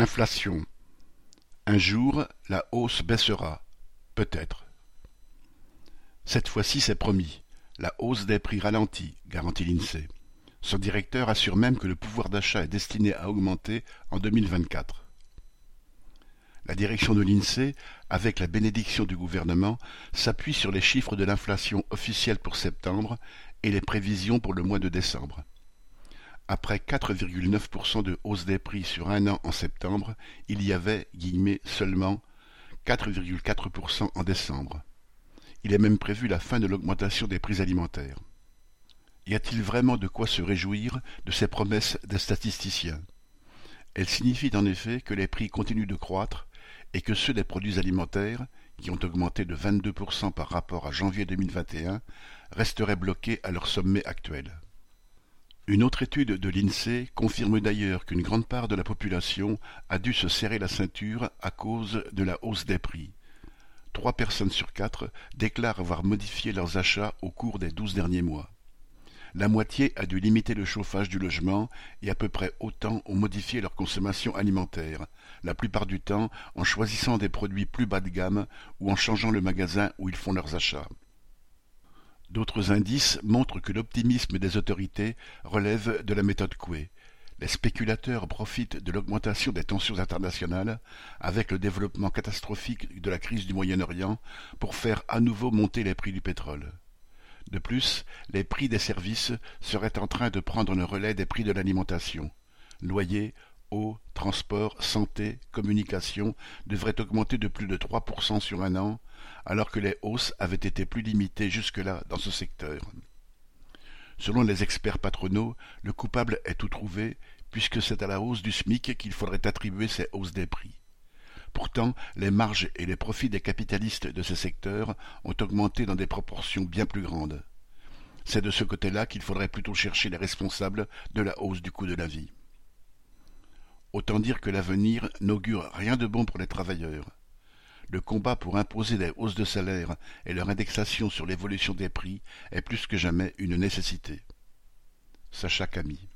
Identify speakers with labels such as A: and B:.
A: Inflation. Un jour, la hausse baissera. Peut-être. Cette fois-ci, c'est promis. La hausse des prix ralentit, garantit l'INSEE. Son directeur assure même que le pouvoir d'achat est destiné à augmenter en 2024. La direction de l'INSEE, avec la bénédiction du gouvernement, s'appuie sur les chiffres de l'inflation officielle pour septembre et les prévisions pour le mois de décembre. Après 4,9% de hausse des prix sur un an en septembre, il y avait seulement 4,4% en décembre. Il est même prévu la fin de l'augmentation des prix alimentaires. Y a-t-il vraiment de quoi se réjouir de ces promesses des statisticiens? Elles signifient en effet que les prix continuent de croître et que ceux des produits alimentaires, qui ont augmenté de 22% par rapport à janvier 2021, resteraient bloqués à leur sommet actuel. Une autre étude de l'INSEE confirme d'ailleurs qu'une grande part de la population a dû se serrer la ceinture à cause de la hausse des prix. Trois personnes sur quatre déclarent avoir modifié leurs achats au cours des douze derniers mois. La moitié a dû limiter le chauffage du logement et à peu près autant ont modifié leur consommation alimentaire, la plupart du temps en choisissant des produits plus bas de gamme ou en changeant le magasin où ils font leurs achats. D'autres indices montrent que l'optimisme des autorités relève de la méthode Coué. Les spéculateurs profitent de l'augmentation des tensions internationales, avec le développement catastrophique de la crise du Moyen-Orient, pour faire à nouveau monter les prix du pétrole. De plus, les prix des services seraient en train de prendre le relais des prix de l'alimentation. Loyers, eau, transport, santé, communication devraient augmenter de plus de 3% sur un an, alors que les hausses avaient été plus limitées jusque-là dans ce secteur. Selon les experts patronaux, le coupable est tout trouvé, puisque c'est à la hausse du SMIC qu'il faudrait attribuer ces hausses des prix. Pourtant, les marges et les profits des capitalistes de ces secteurs ont augmenté dans des proportions bien plus grandes. C'est de ce côté-là qu'il faudrait plutôt chercher les responsables de la hausse du coût de la vie. Autant dire que l'avenir n'augure rien de bon pour les travailleurs. Le combat pour imposer des hausses de salaire et leur indexation sur l'évolution des prix est plus que jamais une nécessité. Sacha Camille